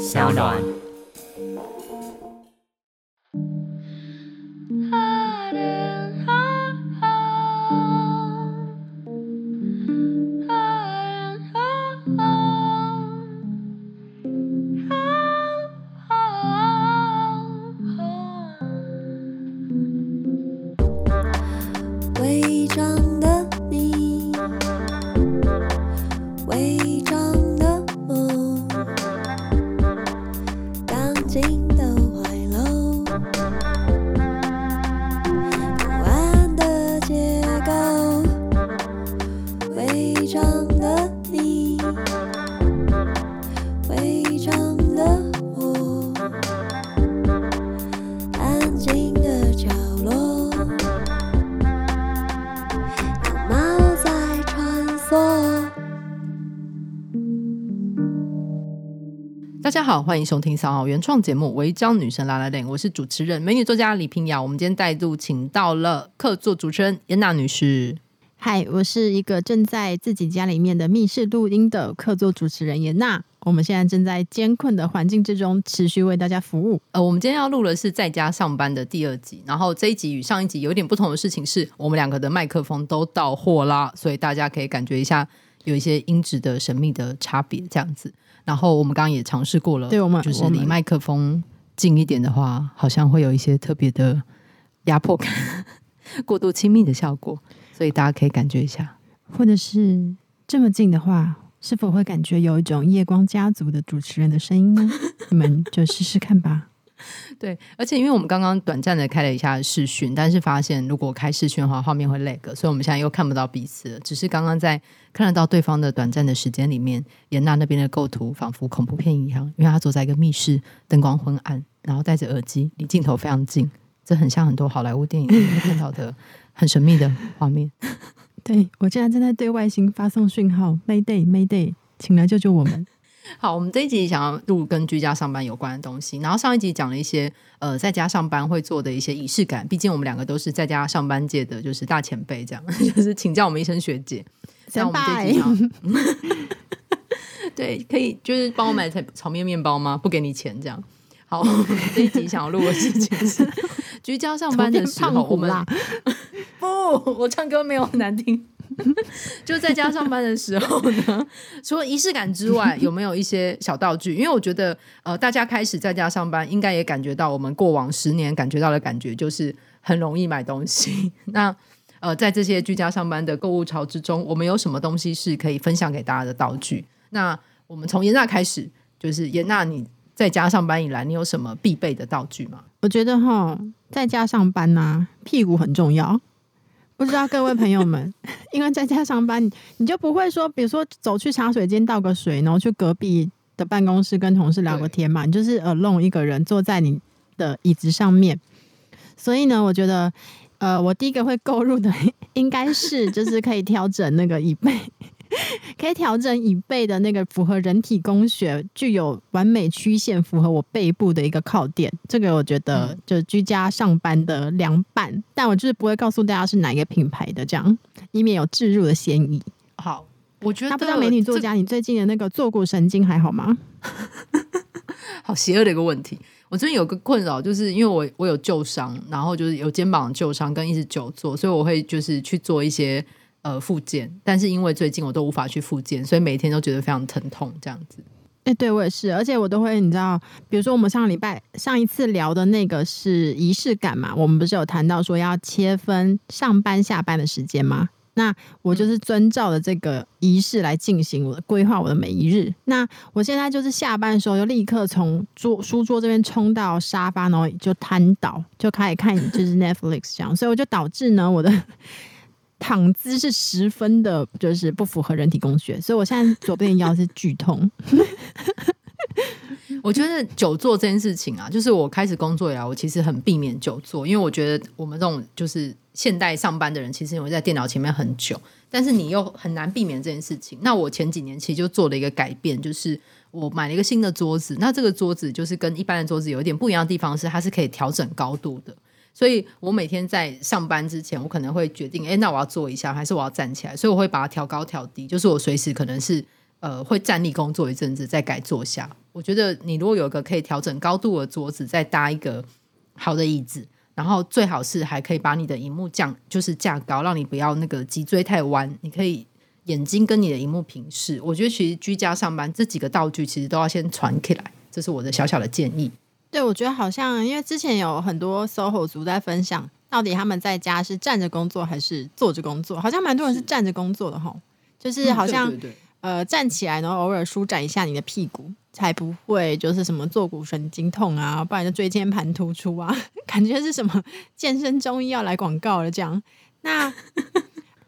小暖。欢迎收听三号原创节目《违章女生 lalaLand》，我是主持人美女作家李平瑶。我们今天再度请到了客座主持人严娜女士。嗨，我是一个正在自己家里面的密室录音的客座主持人严娜。我们现在正在艰困的环境之中，持续为大家服务。呃，我们今天要录的是在家上班的第二集，然后这一集与上一集有点不同的事情是，我们两个的麦克风都到货啦，所以大家可以感觉一下有一些音质的神秘的差别，这样子。然后我们刚刚也尝试过了，对，我们就是离麦克风近一点的话，好像会有一些特别的压迫感，过度亲密的效果，所以大家可以感觉一下，或者是这么近的话，是否会感觉有一种夜光家族的主持人的声音呢？你们就试试看吧。对，而且因为我们刚刚短暂的开了一下视讯，但是发现如果开视讯的话，画面会 lag，所以我们现在又看不到彼此了。只是刚刚在看得到对方的短暂的时间里面，严娜那边的构图仿佛恐怖片一样，因为她坐在一个密室，灯光昏暗，然后戴着耳机，离镜头非常近，这很像很多好莱坞电影里面看到的 很神秘的画面。对，我现在正在对外星发送讯号，Mayday，Mayday，请来救救我们。好，我们这一集想要录跟居家上班有关的东西，然后上一集讲了一些呃在家上班会做的一些仪式感，毕竟我们两个都是在家上班界的就是大前辈，这样 就是请教我们一声学姐。那我们这一集 对，可以就是帮我买炒炒面面包吗？不给你钱这样。好，这一集想要录的事情是 居家上班的时候，我们不，我唱歌没有很难听。就在家上班的时候呢，除了仪式感之外，有没有一些小道具？因为我觉得，呃，大家开始在家上班，应该也感觉到我们过往十年感觉到的感觉，就是很容易买东西。那呃，在这些居家上班的购物潮之中，我们有什么东西是可以分享给大家的道具？那我们从严娜开始，就是严娜，你在家上班以来，你有什么必备的道具吗？我觉得哈，在家上班呢、屁股很重要。不知道各位朋友们，因为在家上班，你就不会说，比如说走去茶水间倒个水，然后去隔壁的办公室跟同事聊个天嘛。你就是 alone 一个人坐在你的椅子上面。所以呢，我觉得，呃，我第一个会购入的应该是就是可以调整那个椅背。可以调整椅背的那个符合人体工学、具有完美曲线、符合我背部的一个靠垫，这个我觉得就居家上班的良伴。但我就是不会告诉大家是哪一个品牌的，这样以免有置入的嫌疑。好，我觉得他不知道美女作家，你最近的那个坐骨神经还好吗？好邪恶的一个问题。我最近有个困扰，就是因为我我有旧伤，然后就是有肩膀旧伤跟一直久坐，所以我会就是去做一些。呃，复健，但是因为最近我都无法去复健，所以每天都觉得非常疼痛，这样子。哎、对我也是，而且我都会，你知道，比如说我们上个礼拜上一次聊的那个是仪式感嘛，我们不是有谈到说要切分上班下班的时间吗？那我就是遵照了这个仪式来进行我的规划，我的每一日。那我现在就是下班的时候就立刻从桌书桌这边冲到沙发，然后就瘫倒，就开始看就是 Netflix 这样，所以我就导致呢我的。躺姿是十分的，就是不符合人体工学，所以我现在左边腰是剧痛。我觉得久坐这件事情啊，就是我开始工作以来，我其实很避免久坐，因为我觉得我们这种就是现代上班的人，其实因为在电脑前面很久，但是你又很难避免这件事情。那我前几年其实就做了一个改变，就是我买了一个新的桌子，那这个桌子就是跟一般的桌子有一点不一样的地方是，它是可以调整高度的。所以我每天在上班之前，我可能会决定，哎，那我要坐一下，还是我要站起来？所以我会把它调高调低，就是我随时可能是呃会站立工作一阵子再改坐下。我觉得你如果有一个可以调整高度的桌子，再搭一个好的椅子，然后最好是还可以把你的荧幕降，就是架高，让你不要那个脊椎太弯。你可以眼睛跟你的荧幕平视。我觉得其实居家上班这几个道具其实都要先传起来，这是我的小小的建议。对，我觉得好像因为之前有很多 SOHO 族在分享，到底他们在家是站着工作还是坐着工作？好像蛮多人是站着工作的吼，就是好像、呃站起来，然后偶尔舒展一下你的屁股。才不会就是什么坐骨神经痛啊，不然就椎间盘突出啊，感觉是什么健身中医要来广告了这样。那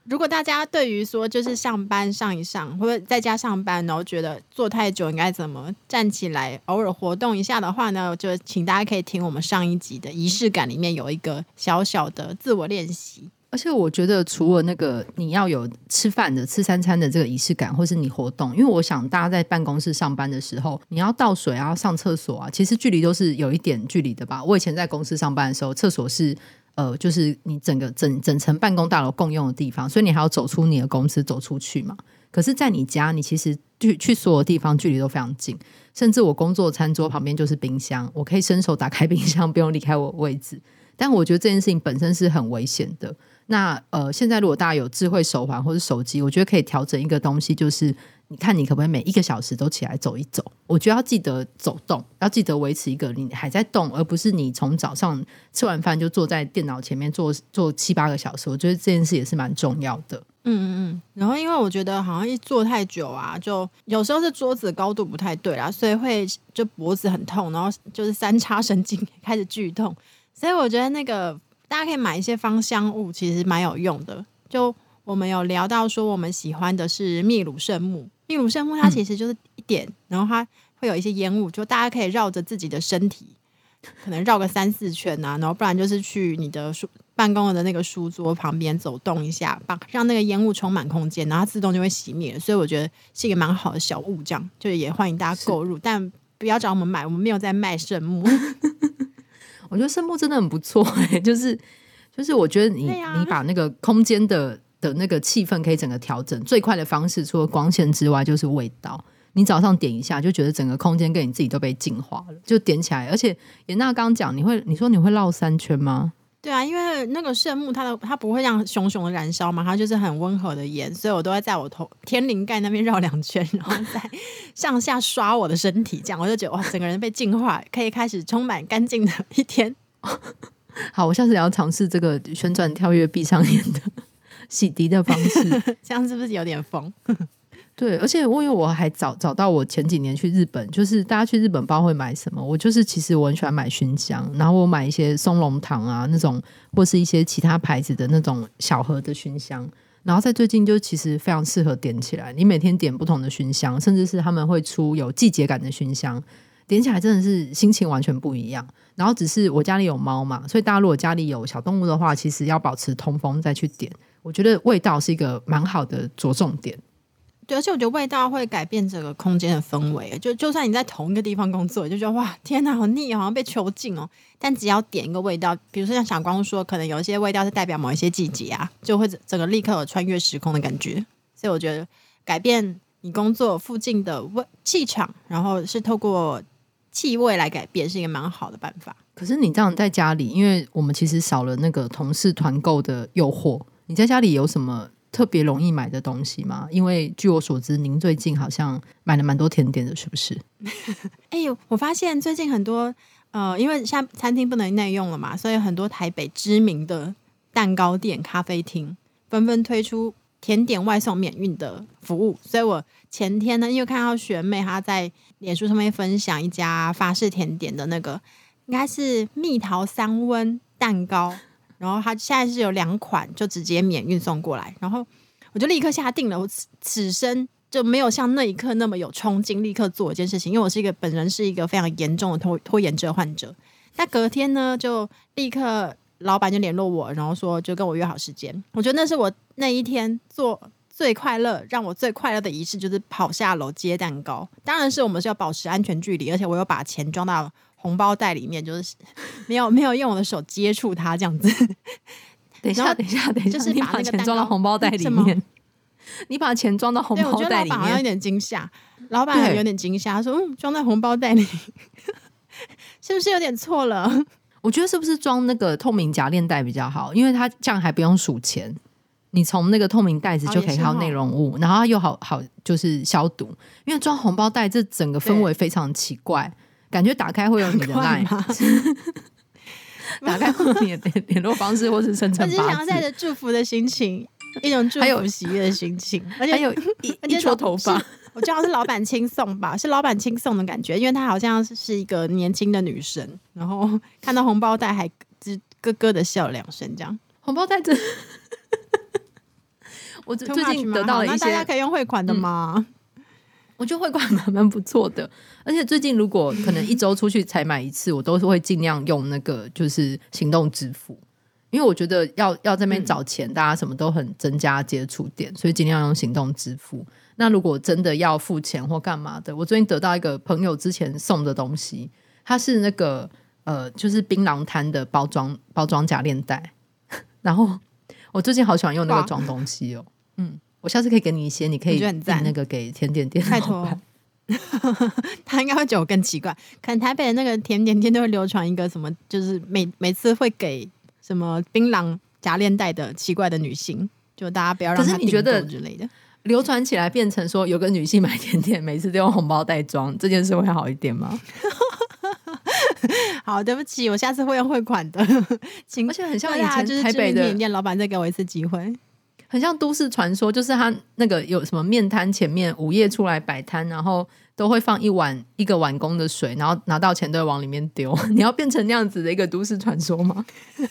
如果大家对于说就是上班上一上，或者在家上班，然后觉得坐太久应该怎么站起来偶尔活动一下的话呢，就请大家可以听我们上一集的仪式感里面有一个小小的自我练习。而且我觉得，除了那个你要有吃饭的吃三餐的这个仪式感，或是你活动，因为我想大家在办公室上班的时候，你要倒水啊、上厕所啊，其实距离都是有一点距离的吧。我以前在公司上班的时候，厕所是呃，就是你整个整整层办公大楼共用的地方，所以你还要走出你的公司走出去嘛。可是，在你家，你其实去去所有地方距离都非常近，甚至我工作餐桌旁边就是冰箱，我可以伸手打开冰箱，不用离开我位置。但我觉得这件事情本身是很危险的。那呃，现在如果大家有智慧手环或者手机，我觉得可以调整一个东西，就是你看你可不可以每一个小时都起来走一走？我觉得要记得走动，要记得维持一个你还在动，而不是你从早上吃完饭就坐在电脑前面坐坐七八个小时。我觉得这件事也是蛮重要的。嗯嗯嗯。然后因为我觉得好像一坐太久啊，就有时候是桌子高度不太对啦，所以会就脖子很痛，然后就是三叉神经开始剧痛。所以我觉得那个。大家可以买一些芳香物，其实蛮有用的。就我们有聊到说，我们喜欢的是秘鲁圣木。秘鲁圣木它其实就是一点，嗯、然后它会有一些烟雾，就大家可以绕着自己的身体，可能绕个三四圈呐、啊，然后不然就是去你的书办公的那个书桌旁边走动一下，把让那个烟雾充满空间，然后它自动就会熄灭。所以我觉得是一个蛮好的小物，这样就也欢迎大家购入，但不要找我们买，我们没有在卖圣木。我觉得圣木真的很不错哎、欸，就是就是，我觉得你、啊、你把那个空间的的那个气氛可以整个调整，最快的方式除了光线之外就是味道。你早上点一下，就觉得整个空间跟你自己都被净化了，就点起来。而且严娜刚讲，你会你说你会绕三圈吗？对啊，因为那个圣木它的它不会让熊熊的燃烧嘛，它就是很温和的烟，所以我都会在我头天灵盖那边绕两圈，然后再上下刷我的身体，这样我就觉得哇，整个人被净化，可以开始充满干净的一天。好，我下次也要尝试这个旋转跳跃闭上眼的洗涤的方式，这样是不是有点疯？对，而且因为我还找找到我前几年去日本，就是大家去日本不知道会买什么，我就是其实我很喜欢买熏香，然后我买一些松茸糖啊那种，或是一些其他牌子的那种小盒的熏香，然后在最近就其实非常适合点起来，你每天点不同的熏香，甚至是他们会出有季节感的熏香，点起来真的是心情完全不一样。然后只是我家里有猫嘛，所以大家如果家里有小动物的话，其实要保持通风再去点，我觉得味道是一个蛮好的着重点。对，而且我觉得味道会改变整个空间的氛围。就就算你在同一个地方工作，就觉得哇，天哪，好腻，好像被囚禁哦。但只要点一个味道，比如说像小光说，可能有一些味道是代表某一些季节啊，就会整个立刻有穿越时空的感觉。所以我觉得改变你工作附近的味气场，然后是透过气味来改变，是一个蛮好的办法。可是你这样在家里，因为我们其实少了那个同事团购的诱惑，你在家里有什么？特别容易买的东西吗？因为据我所知，您最近好像买了蛮多甜点的，是不是？哎呦，我发现最近很多呃，因为现在餐厅不能内用了嘛，所以很多台北知名的蛋糕店、咖啡厅纷纷推出甜点外送免运的服务。所以我前天呢，因为看到学妹她在脸书上面分享一家法式甜点的那个，应该是蜜桃三温蛋糕。然后他现在是有两款，就直接免运送过来，然后我就立刻下定了。我此此生就没有像那一刻那么有冲劲，立刻做一件事情，因为我是一个本人是一个非常严重的拖拖延症患者。那隔天呢，就立刻老板就联络我，然后说就跟我约好时间。我觉得那是我那一天做最快乐，让我最快乐的仪式，就是跑下楼接蛋糕。当然是我们是要保持安全距离，而且我又把钱装到。红包袋里面就是 没有没有用我的手接触它这样子。等一下，等一下，等一下，就是把那个钱装到红包袋里面。你把钱装到红包袋里面，好像有点惊吓。老板有点惊吓，说：“嗯，装在红包袋里，是不是有点错了？”我觉得是不是装那个透明夹链袋比较好？因为它这样还不用数钱，你从那个透明袋子就可以看到内容物，然后又好好就是消毒。因为装红包袋这整个氛围非常奇怪，感觉打开会有你的 line，打开会有你的联络方式或是生辰八字。我是想要带着祝福的心情，一种祝福喜悦的心情，而且还有一一撮头发。我觉得是老板亲送吧，是老板亲送的感觉，因为她好像是一个年轻的女生，然后看到红包袋还吱咯咯的笑两声，这样红包袋这，我最近得到了一些，那大家可以用汇款的吗？嗯、我觉得汇款蛮蛮不错的，而且最近如果可能一周出去才买一次，我都是会尽量用那个就是行动支付，因为我觉得要要这边找钱，大家什么都很增加接触点，所以尽量用行动支付。那如果真的要付钱或干嘛的，我最近得到一个朋友之前送的东西，它是那个呃，就是槟榔摊的包装包装夹链袋。然后我最近好喜欢用那个装东西哦，嗯，我下次可以给你一些，你可以带那个给甜点店。拜托，他应该会觉得我更奇怪，可能台北的那个甜点店都会流传一个什么，就是每每次会给什么槟榔夹链袋的奇怪的女性，就大家不要让她觉得之类的。流传起来变成说有个女性买甜点，每次都用红包袋装，这件事会好一点吗？好，对不起，我下次会用汇款的。请而且很像以前台北的面店老板再给我一次机会，很像都市传说，就是他那个有什么面摊前面午夜出来摆摊，然后。都会放一碗一个碗公的水，然后拿到钱都会往里面丢。你要变成那样子的一个都市传说吗？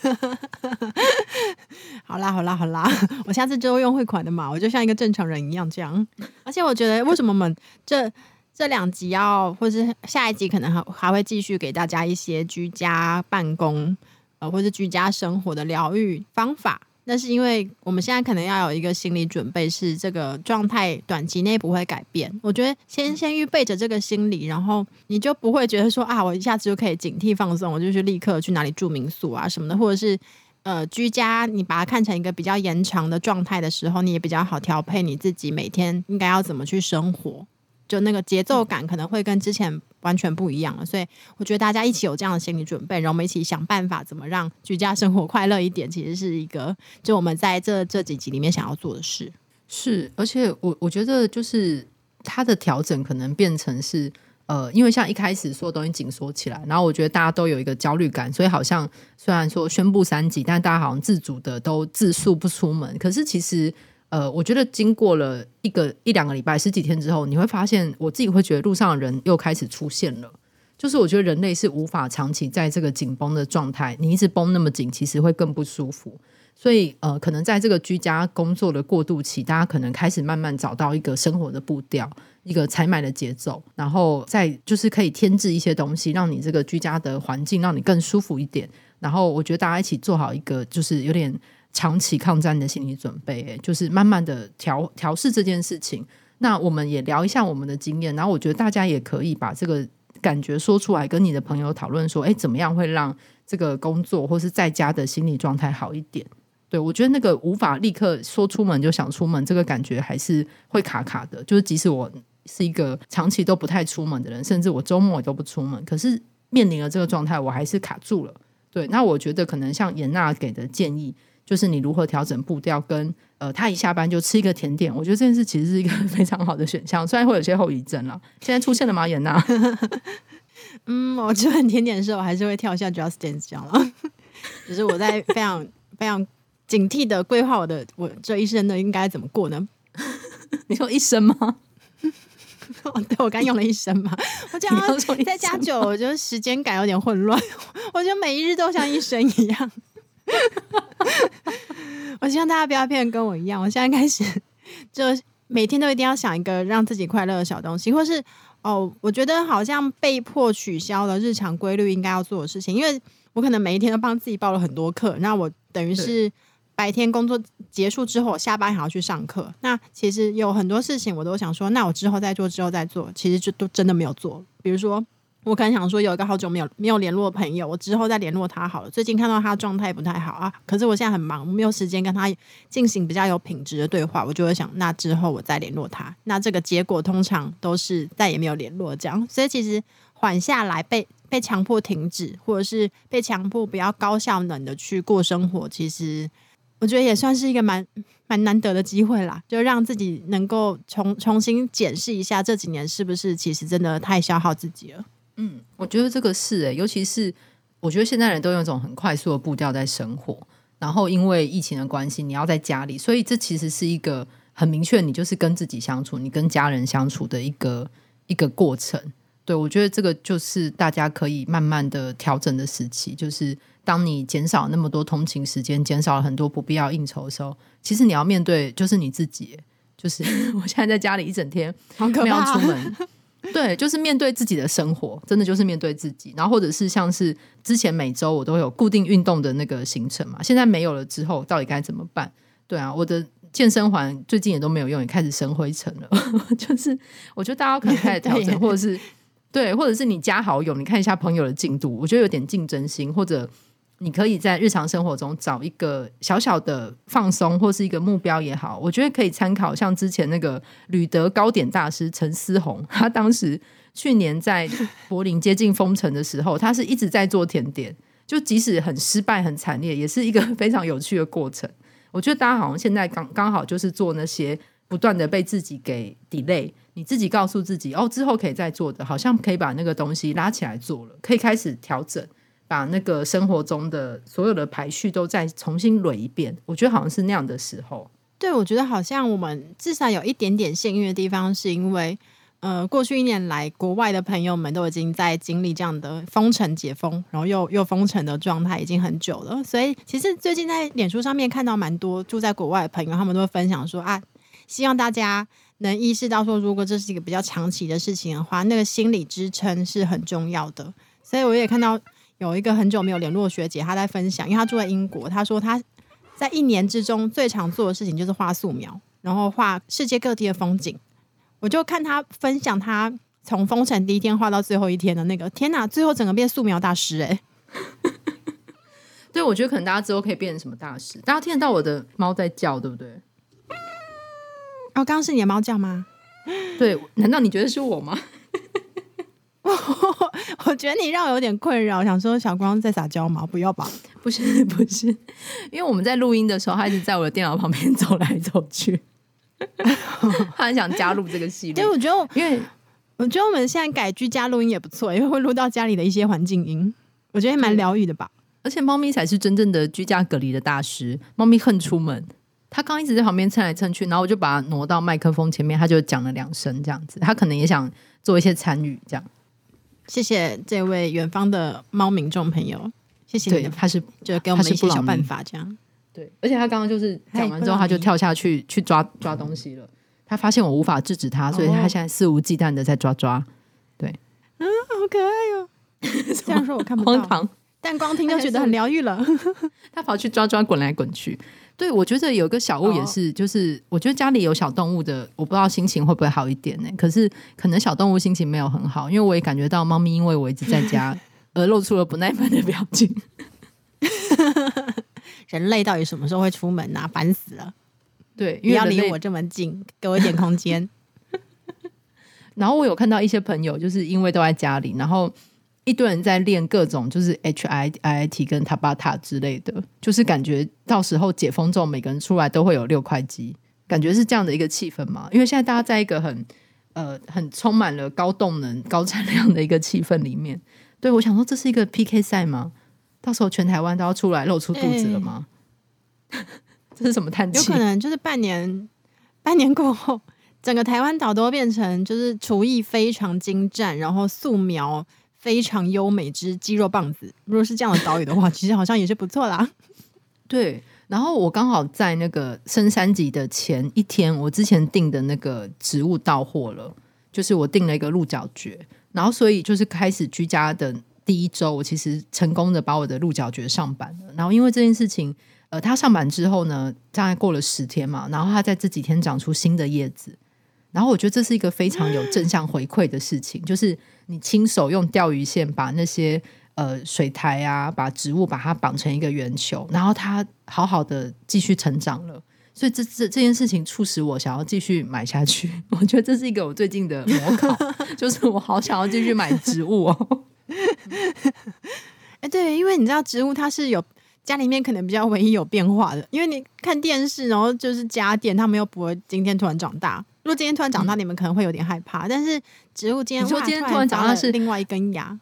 好啦好啦好啦，我下次就用汇款的嘛，我就像一个正常人一样这样。而且我觉得，为什么我们这这两集要，或是下一集可能还还会继续给大家一些居家办公呃，或是居家生活的疗愈方法。那是因为我们现在可能要有一个心理准备，是这个状态短期内不会改变。我觉得先先预备着这个心理，然后你就不会觉得说啊，我一下子就可以警惕放松，我就去立刻去哪里住民宿啊什么的，或者是呃居家，你把它看成一个比较延长的状态的时候，你也比较好调配你自己每天应该要怎么去生活。就那个节奏感可能会跟之前完全不一样了，所以我觉得大家一起有这样的心理准备，然后我们一起想办法怎么让居家生活快乐一点，其实是一个就我们在这这几集里面想要做的事。是，而且我我觉得就是它的调整可能变成是呃，因为像一开始所有东西紧缩起来，然后我觉得大家都有一个焦虑感，所以好像虽然说宣布三级，但大家好像自主的都自述不出门，可是其实。呃，我觉得经过了一个一两个礼拜、十几天之后，你会发现，我自己会觉得路上的人又开始出现了。就是我觉得人类是无法长期在这个紧绷的状态，你一直绷那么紧，其实会更不舒服。所以，呃，可能在这个居家工作的过渡期，大家可能开始慢慢找到一个生活的步调，一个采买的节奏，然后再就是可以添置一些东西，让你这个居家的环境让你更舒服一点。然后，我觉得大家一起做好一个，就是有点。长期抗战的心理准备，就是慢慢的调调试这件事情。那我们也聊一下我们的经验，然后我觉得大家也可以把这个感觉说出来，跟你的朋友讨论说，哎，怎么样会让这个工作或是在家的心理状态好一点？对，我觉得那个无法立刻说出门就想出门，这个感觉还是会卡卡的。就是即使我是一个长期都不太出门的人，甚至我周末也都不出门，可是面临了这个状态，我还是卡住了。对，那我觉得可能像颜娜给的建议。就是你如何调整步调，跟呃，他一下班就吃一个甜点，我觉得这件事其实是一个 非常好的选项，虽然会有些后遗症了。现在出现了吗，颜娜？嗯，我吃完甜点的时候，我还是会跳一下 Just Dance 这样了。只是我在非常非常警惕的规划我的我这一生的，应该怎么过呢？你说一生吗？哦，对，我刚用了一生嘛。我这样再加久，我觉得时间感有点混乱。我觉得每一日都像一生一样。我希望大家不要变得跟我一样。我现在开始，就每天都一定要想一个让自己快乐的小东西，或是哦，我觉得好像被迫取消了日常规律应该要做的事情，因为我可能每一天都帮自己报了很多课，那我等于是白天工作结束之后，下班还要去上课。那其实有很多事情我都想说，那我之后再做，之后再做，其实就都真的没有做。比如说。我可能想说，有一个好久没有没有联络的朋友，我之后再联络他好了。最近看到他状态不太好啊，可是我现在很忙，没有时间跟他进行比较有品质的对话，我就会想，那之后我再联络他。那这个结果通常都是再也没有联络这样。所以其实缓下来被被强迫停止，或者是被强迫不要高效能的去过生活，其实我觉得也算是一个蛮蛮难得的机会啦，就让自己能够重重新检视一下这几年是不是其实真的太消耗自己了。嗯，我觉得这个是诶、欸，尤其是我觉得现在人都用一种很快速的步调在生活，然后因为疫情的关系，你要在家里，所以这其实是一个很明确，你就是跟自己相处，你跟家人相处的一个一个过程。对，我觉得这个就是大家可以慢慢的调整的时期，就是当你减少那么多通勤时间，减少了很多不必要应酬的时候，其实你要面对就是你自己，就是 我现在在家里一整天，没有出门。对，就是面对自己的生活，真的就是面对自己。然后或者是像是之前每周我都有固定运动的那个行程嘛，现在没有了之后，到底该怎么办？对啊，我的健身环最近也都没有用，也开始生灰尘了。就是我觉得大家可能开始调整，或者是对，或者是你加好友，你看一下朋友的进度，我觉得有点竞争心，或者。你可以在日常生活中找一个小小的放松，或是一个目标也好，我觉得可以参考。像之前那个旅德糕点大师陈思宏，他当时去年在柏林接近封城的时候，他是一直在做甜点，就即使很失败、很惨烈，也是一个 非常有趣的过程。我觉得大家好像现在刚刚好就是做那些不断的被自己给 delay，你自己告诉自己哦，之后可以再做的，好像可以把那个东西拉起来做了，可以开始调整。把那个生活中的所有的排序都再重新捋一遍，我觉得好像是那样的时候。对，我觉得好像我们至少有一点点幸运的地方，是因为呃，过去一年来，国外的朋友们都已经在经历这样的封城解封，然后又又封城的状态已经很久了。所以，其实最近在脸书上面看到蛮多住在国外的朋友，他们都会分享说啊，希望大家能意识到说，如果这是一个比较长期的事情的话，那个心理支撑是很重要的。所以，我也看到。有一个很久没有联络的学姐，她在分享，因为她住在英国，她说她在一年之中最常做的事情就是画素描，然后画世界各地的风景。我就看她分享，她从封城第一天画到最后一天的那个，天哪，最后整个变素描大师哎！对，我觉得可能大家之后可以变成什么大师？大家听得到我的猫在叫，对不对？哦，刚刚是你的猫叫吗？对，难道你觉得是我吗？我觉得你让我有点困扰，想说小光在撒娇吗？不要吧，不是不是，因为我们在录音的时候，他一直在我的电脑旁边 走来走去，他很想加入这个系列。对，我觉得，因为我觉得我们现在改居家录音也不错，因为会录到家里的一些环境音，我觉得蛮疗愈的吧。而且猫咪才是真正的居家隔离的大师，猫咪恨出门，他刚一直在旁边蹭来蹭去，然后我就把它挪到麦克风前面，他就讲了两声这样子，他可能也想做一些参与这样。谢谢这位远方的猫民众朋友，谢谢你的，他是就给我们一些小办法，这样对。而且他刚刚就是讲完之后，他就跳下去去抓抓东西了。他发现我无法制止他，所以他现在肆无忌惮的在抓抓。对，嗯，好可爱哟、哦！这样说我看不到，但光听就觉得很疗愈了。他跑去抓抓，滚来滚去。对，我觉得有个小物也是，就是我觉得家里有小动物的，我不知道心情会不会好一点呢？可是可能小动物心情没有很好，因为我也感觉到猫咪因为我一直在家 而露出了不耐烦的表情。人类到底什么时候会出门啊？烦死了！对，不要离我这么近，给我一点空间。然后我有看到一些朋友，就是因为都在家里，然后。一堆人在练各种，就是 H I I I T 跟塔巴塔之类的，就是感觉到时候解封之后，每个人出来都会有六块肌，感觉是这样的一个气氛嘛。因为现在大家在一个很呃很充满了高动能、高产量的一个气氛里面。对，我想说，这是一个 P K 赛吗？到时候全台湾都要出来露出肚子了吗？欸、这是什么叹气？有可能就是半年，半年过后，整个台湾岛都变成就是厨艺非常精湛，然后素描。非常优美之肌肉棒子，如果是这样的岛屿的话，其实好像也是不错啦。对，然后我刚好在那个升三级的前一天，我之前订的那个植物到货了，就是我订了一个鹿角蕨，然后所以就是开始居家的第一周，我其实成功的把我的鹿角蕨上板了。然后因为这件事情，呃，它上板之后呢，大概过了十天嘛，然后它在这几天长出新的叶子，然后我觉得这是一个非常有正向回馈的事情，就是。你亲手用钓鱼线把那些呃水苔啊，把植物把它绑成一个圆球，然后它好好的继续成长了。所以这这这件事情促使我想要继续买下去。我觉得这是一个我最近的模考，就是我好想要继续买植物哦。哎，对，因为你知道植物它是有家里面可能比较唯一有变化的，因为你看电视，然后就是家电，他们又不会今天突然长大。如果今天突然长大，嗯、你们可能会有点害怕。但是植物今天，你说今天突然长大是另外一根牙。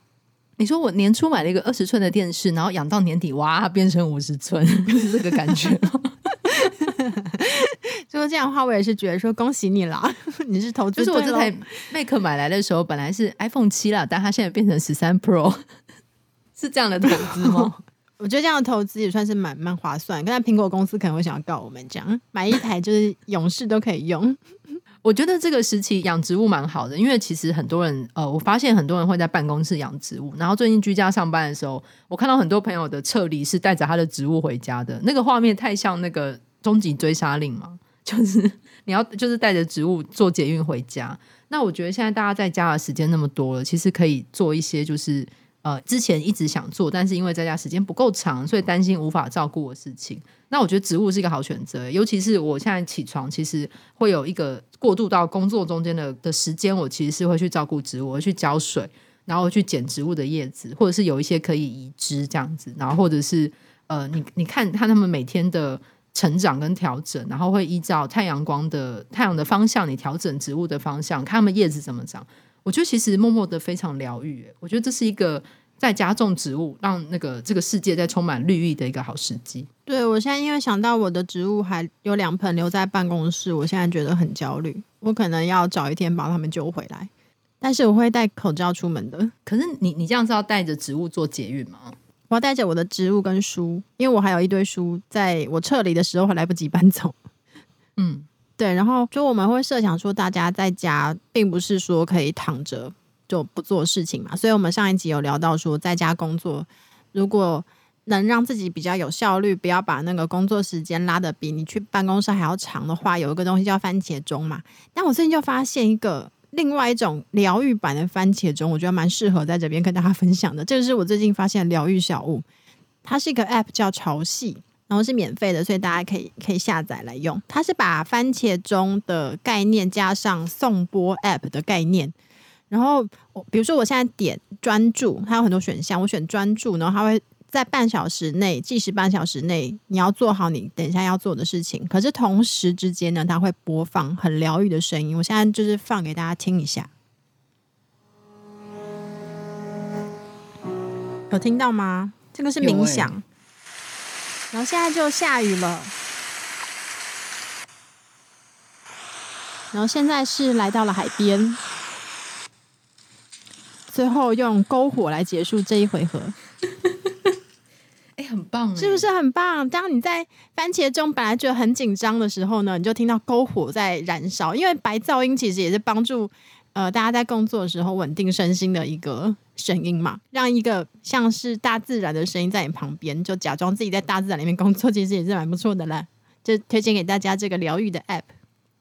你说我年初买了一个二十寸的电视，然后养到年底，哇，它变成五十寸，是这个感觉吗？就这样的话，我也是觉得说恭喜你啦，你是投资。就是我这台 Mac 买来的时候，本来是 iPhone 七啦，但它现在变成十三 Pro，是这样的投资吗？我觉得这样的投资也算是蛮蛮划算。刚才苹果公司可能会想要告我们，这样买一台就是勇士都可以用。我觉得这个时期养植物蛮好的，因为其实很多人呃，我发现很多人会在办公室养植物。然后最近居家上班的时候，我看到很多朋友的撤离是带着他的植物回家的，那个画面太像那个终极追杀令嘛，就是 你要就是带着植物坐捷运回家。那我觉得现在大家在家的时间那么多了，其实可以做一些就是。呃，之前一直想做，但是因为在家时间不够长，所以担心无法照顾的事情。那我觉得植物是一个好选择，尤其是我现在起床，其实会有一个过渡到工作中间的的时间，我其实是会去照顾植物，我会去浇水，然后去剪植物的叶子，或者是有一些可以移植这样子，然后或者是呃，你你看看他们每天的成长跟调整，然后会依照太阳光的太阳的方向，你调整植物的方向，看他们叶子怎么长。我觉得其实默默的非常疗愈，我觉得这是一个在家种植物，让那个这个世界再充满绿意的一个好时机。对，我现在因为想到我的植物还有两盆留在办公室，我现在觉得很焦虑。我可能要早一天把它们救回来，但是我会戴口罩出门的。可是你你这样是要带着植物做捷运吗？我要带着我的植物跟书，因为我还有一堆书，在我撤离的时候还来不及搬走。嗯。对，然后就我们会设想说，大家在家并不是说可以躺着就不做事情嘛，所以我们上一集有聊到说，在家工作如果能让自己比较有效率，不要把那个工作时间拉得比你去办公室还要长的话，有一个东西叫番茄钟嘛。但我最近就发现一个另外一种疗愈版的番茄钟，我觉得蛮适合在这边跟大家分享的。这个是我最近发现疗愈小物，它是一个 App 叫潮汐。然后是免费的，所以大家可以可以下载来用。它是把番茄钟的概念加上颂钵 App 的概念。然后我比如说我现在点专注，它有很多选项，我选专注，然后它会在半小时内计时，半小时内你要做好你等一下要做的事情。可是同时之间呢，它会播放很疗愈的声音。我现在就是放给大家听一下，有听到吗？这个是冥想。然后现在就下雨了，然后现在是来到了海边，最后用篝火来结束这一回合。哎，很棒，是不是很棒？当你在番茄钟本来觉得很紧张的时候呢，你就听到篝火在燃烧，因为白噪音其实也是帮助。呃，大家在工作的时候稳定身心的一个声音嘛，让一个像是大自然的声音在你旁边，就假装自己在大自然里面工作，其实也是蛮不错的啦。就推荐给大家这个疗愈的 App，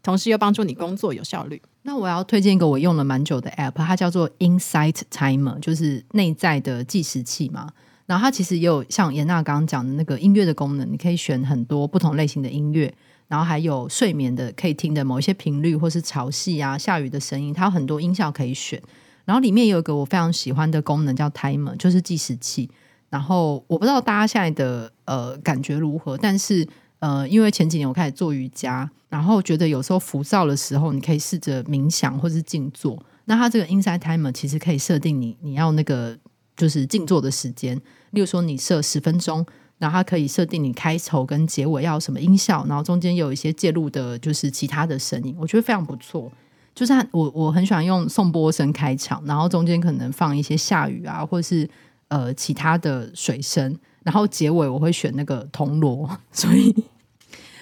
同时又帮助你工作有效率。那我要推荐一个我用了蛮久的 App，它叫做 Insight Timer，就是内在的计时器嘛。然后它其实也有像严娜刚刚讲的那个音乐的功能，你可以选很多不同类型的音乐。然后还有睡眠的可以听的某一些频率，或是潮汐啊、下雨的声音，它有很多音效可以选。然后里面有一个我非常喜欢的功能叫 Timer，就是计时器。然后我不知道大家现在的呃感觉如何，但是呃，因为前几年我开始做瑜伽，然后觉得有时候浮躁的时候，你可以试着冥想或是静坐。那它这个 Insight Timer 其实可以设定你你要那个就是静坐的时间，例如说你设十分钟。然后它可以设定你开头跟结尾要什么音效，然后中间有一些介入的，就是其他的声音，我觉得非常不错。就是我我很喜欢用颂钵声开场，然后中间可能放一些下雨啊，或是呃其他的水声，然后结尾我会选那个铜锣，所以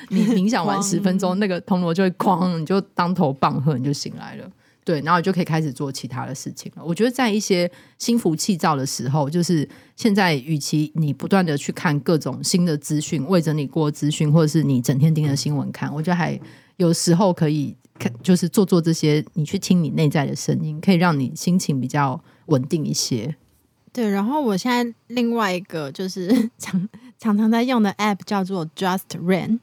你冥想完十分钟，那个铜锣就会哐，你就当头棒喝，你就醒来了。对，然后你就可以开始做其他的事情了。我觉得在一些心浮气躁的时候，就是现在，与其你不断的去看各种新的资讯，为着你过资讯，或者是你整天盯着新闻看，我觉得还有时候可以看，就是做做这些，你去听你内在的声音，可以让你心情比较稳定一些。对，然后我现在另外一个就是 常常常在用的 app 叫做 Just Rain，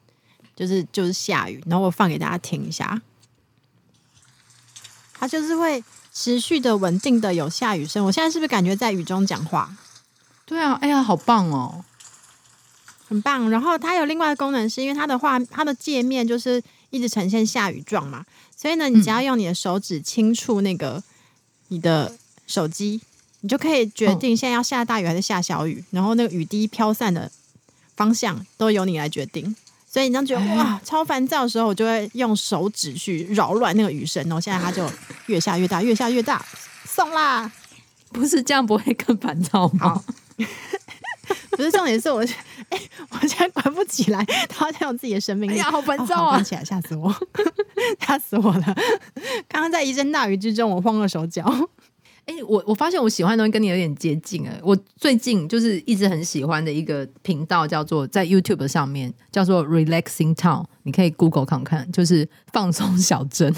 就是就是下雨，然后我放给大家听一下，它就是会持续的稳定的有下雨声。我现在是不是感觉在雨中讲话？对啊，哎呀，好棒哦，很棒。然后它有另外的功能，是因为它的画，它的界面就是一直呈现下雨状嘛，所以呢，你只要用你的手指轻触那个你的手机，你就可以决定现在要下大雨还是下小雨，然后那个雨滴飘散的方向都由你来决定。所以你当觉得哇超烦躁的时候，我就会用手指去扰乱那个雨声，然后现在它就越下越大，越下越大，送啦！不是这样不会更烦躁吗？不是重点是我，哎、欸，我现在管不起来，他好像有自己的生命力，哎呀，好烦躁啊！管起来，吓死我，吓死我了！刚刚在一阵大雨之中，我慌了手脚。哎、欸，我我发现我喜欢的东西跟你有点接近哎，我最近就是一直很喜欢的一个频道，叫做在 YouTube 上面叫做 Relaxing Town，你可以 Google 看看，就是放松小镇。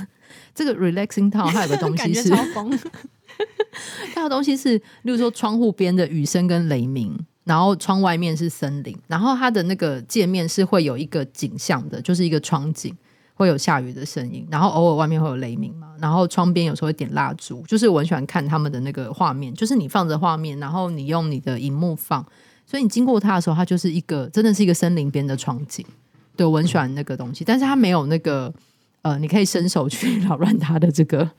这个 Relaxing Town 它有个东西是，它有个东西是，例如说窗户边的雨声跟雷鸣。然后窗外面是森林，然后它的那个界面是会有一个景象的，就是一个窗景，会有下雨的声音，然后偶尔外面会有雷鸣嘛，然后窗边有时候会点蜡烛，就是我很喜欢看他们的那个画面，就是你放着画面，然后你用你的荧幕放，所以你经过它的时候，它就是一个真的是一个森林边的窗景，对，我很喜欢那个东西，但是它没有那个呃，你可以伸手去 扰乱它的这个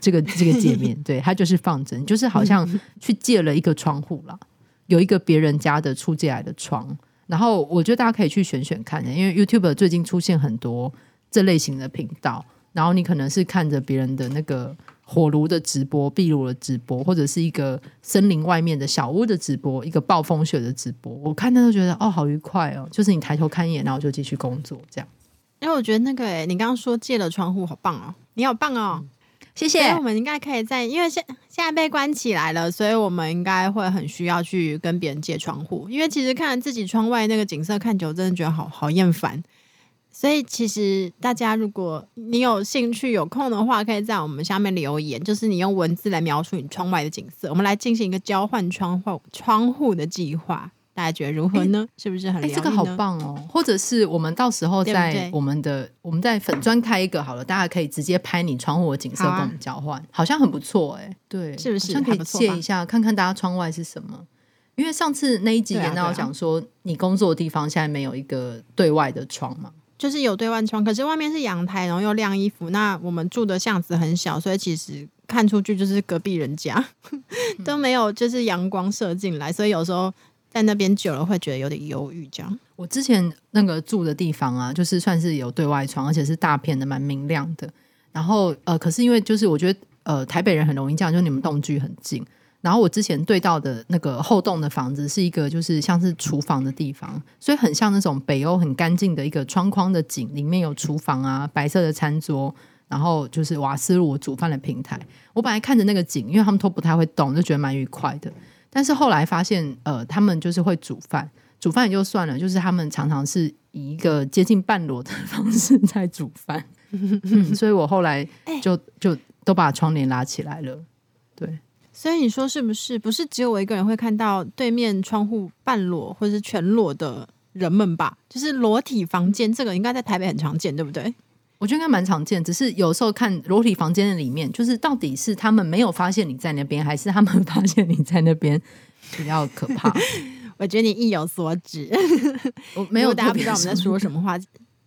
这个这个界面，对，它就是放着，就是好像去借了一个窗户啦。有一个别人家的出借来的窗，然后我觉得大家可以去选选看，因为 YouTube 最近出现很多这类型的频道，然后你可能是看着别人的那个火炉的直播、壁炉的直播，或者是一个森林外面的小屋的直播，一个暴风雪的直播，我看到都觉得哦，好愉快哦，就是你抬头看一眼，然后就继续工作这样。因为我觉得那个诶，你刚刚说借了窗户，好棒哦，你好棒哦。嗯谢谢。我们应该可以在，因为现现在被关起来了，所以我们应该会很需要去跟别人借窗户。因为其实看自己窗外那个景色看久，真的觉得好好厌烦。所以其实大家如果你有兴趣、有空的话，可以在我们下面留言，就是你用文字来描述你窗外的景色，我们来进行一个交换窗户窗户的计划。大家觉得如何呢？欸、是不是很？哎、欸，这个好棒哦！或者是我们到时候在我们的我们在粉砖开一个好了，大家可以直接拍你窗户的景色跟我们交换，好，啊、好像很不错哎。对，是不是？好像可以借一下看看大家窗外是什么？因为上次那一集也那我讲说，你工作的地方现在没有一个对外的窗嘛，就是有对外窗，可是外面是阳台，然后又晾衣服。那我们住的巷子很小，所以其实看出去就是隔壁人家 都没有，就是阳光射进来，所以有时候。在那边久了会觉得有点忧郁，这样。我之前那个住的地方啊，就是算是有对外窗，而且是大片的，蛮明亮的。然后呃，可是因为就是我觉得呃，台北人很容易这样，就你们栋距很近。然后我之前对到的那个后栋的房子是一个就是像是厨房的地方，所以很像那种北欧很干净的一个窗框的景，里面有厨房啊，白色的餐桌，然后就是瓦斯炉煮饭的平台。我本来看着那个景，因为他们都不太会动，就觉得蛮愉快的。但是后来发现，呃，他们就是会煮饭，煮饭也就算了，就是他们常常是以一个接近半裸的方式在煮饭，所以我后来就就都把窗帘拉起来了。对，所以你说是不是？不是只有我一个人会看到对面窗户半裸或者是全裸的人们吧？就是裸体房间，这个应该在台北很常见，对不对？我觉得应该蛮常见，只是有时候看裸体房间的里面，就是到底是他们没有发现你在那边，还是他们 发现你在那边比较可怕。我觉得你意有所指，我没有大家不知道我们在说什么话，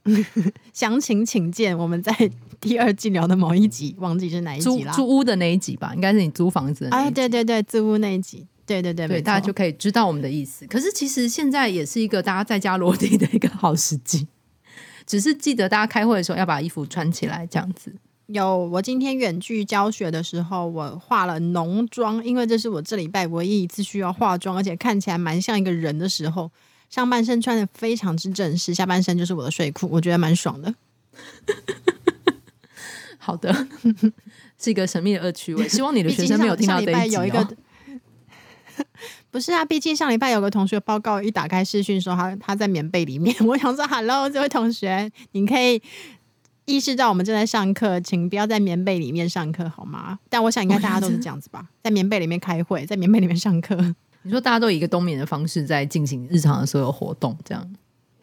详情请见我们在第二季聊的某一集，忘记是哪一集了，租屋的那一集吧，应该是你租房子的那一集。啊，对对对，租屋那一集，对对对，对，大家就可以知道我们的意思。可是其实现在也是一个大家在家落地的一个好时机。只是记得大家开会的时候要把衣服穿起来，这样子。有，我今天远距教学的时候，我化了浓妆，因为这是我这礼拜唯一一次需要化妆，而且看起来蛮像一个人的时候。上半身穿的非常之正式，下半身就是我的睡裤，我觉得蛮爽的。好的，是一个神秘的恶趣味。希望你的学生没有听到这一集哦。不是啊，毕竟上礼拜有个同学报告一打开视讯说他他在棉被里面，我想说 Hello，这位同学，你可以意识到我们正在上课，请不要在棉被里面上课好吗？但我想应该大家都是这样子吧，在棉被里面开会，在棉被里面上课。你说大家都以一个冬眠的方式在进行日常的所有活动，这样？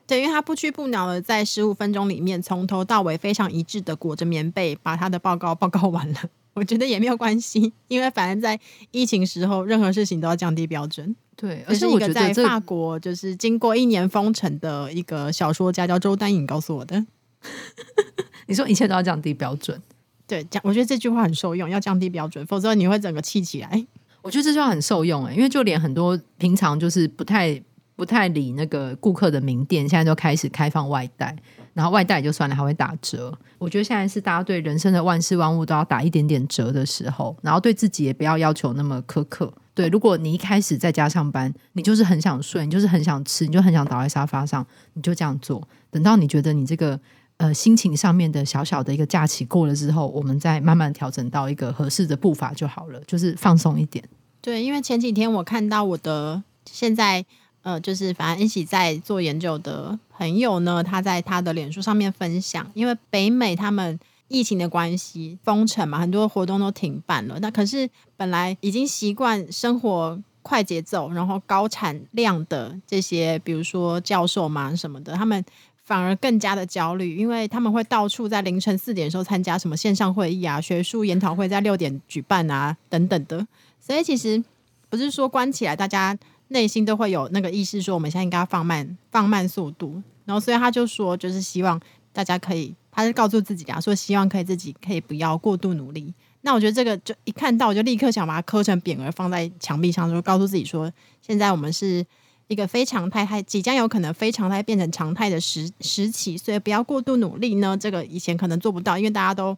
对，因为他不屈不挠的在十五分钟里面从头到尾非常一致的裹着棉被，把他的报告报告完了。我觉得也没有关系，因为反正在疫情时候，任何事情都要降低标准。对，而且我觉得在法国，就是经过一年封城的一个小说家叫周丹颖告诉我的。你说一切都要降低标准，对，讲我觉得这句话很受用，要降低标准，否则你会整个气起来。我觉得这句话很受用诶，因为就连很多平常就是不太不太理那个顾客的名店，现在都开始开放外带，然后外带就算了，还会打折。我觉得现在是大家对人生的万事万物都要打一点点折的时候，然后对自己也不要要求那么苛刻。对，如果你一开始在家上班，你就是很想睡，你就是很想吃，你就很想倒在沙发上，你就这样做。等到你觉得你这个。呃，心情上面的小小的一个假期过了之后，我们再慢慢调整到一个合适的步伐就好了，就是放松一点。对，因为前几天我看到我的现在呃，就是反正一起在做研究的朋友呢，他在他的脸书上面分享，因为北美他们疫情的关系封城嘛，很多活动都停办了。那可是本来已经习惯生活快节奏，然后高产量的这些，比如说教授嘛什么的，他们。反而更加的焦虑，因为他们会到处在凌晨四点的时候参加什么线上会议啊、学术研讨会，在六点举办啊等等的。所以其实不是说关起来，大家内心都会有那个意识，说我们现在应该要放慢放慢速度。然后所以他就说，就是希望大家可以，他是告诉自己啊，说希望可以自己可以不要过度努力。那我觉得这个就一看到我就立刻想把它刻成匾额放在墙壁上，就告诉自己说，现在我们是。一个非常态，还即将有可能非常态变成常态的时时期，所以不要过度努力呢。这个以前可能做不到，因为大家都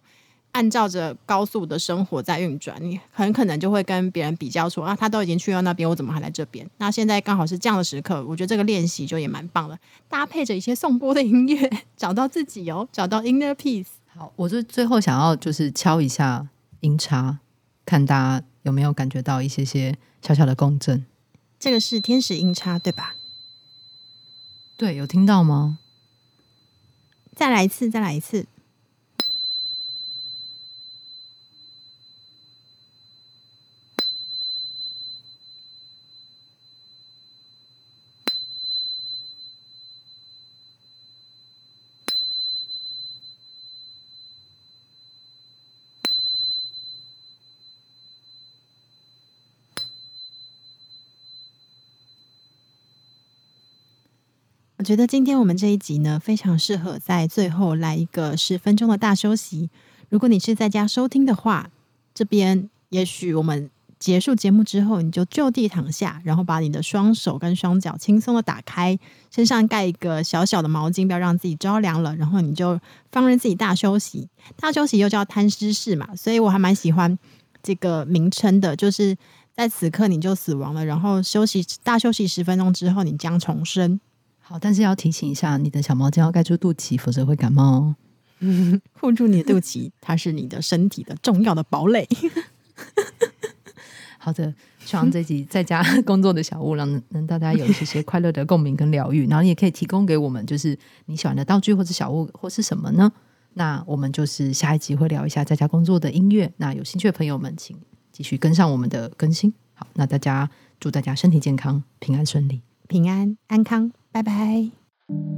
按照着高速的生活在运转，你很可能就会跟别人比较说啊，他都已经去到那边，我怎么还来这边？那现在刚好是这样的时刻，我觉得这个练习就也蛮棒的，搭配着一些颂钵的音乐，找到自己哦，找到 inner peace。好，我就最后想要就是敲一下音叉，看大家有没有感觉到一些些小小的共振。这个是天使音叉，对吧？对，有听到吗？再来一次，再来一次。我觉得今天我们这一集呢，非常适合在最后来一个十分钟的大休息。如果你是在家收听的话，这边也许我们结束节目之后，你就就地躺下，然后把你的双手跟双脚轻松的打开，身上盖一个小小的毛巾，不要让自己着凉了。然后你就放任自己大休息。大休息又叫贪尸式嘛，所以我还蛮喜欢这个名称的，就是在此刻你就死亡了，然后休息大休息十分钟之后，你将重生。好，但是要提醒一下，你的小毛巾要盖住肚脐，否则会感冒哦。嗯，护住你的肚脐，它是你的身体的重要的堡垒。好的，希望这集在家 工作的小屋，让能大家有一些些快乐的共鸣跟疗愈。然后你也可以提供给我们，就是你喜欢的道具或者小物或是什么呢？那我们就是下一集会聊一下在家工作的音乐。那有兴趣的朋友们，请继续跟上我们的更新。好，那大家祝大家身体健康，平安顺利，平安安康。拜拜。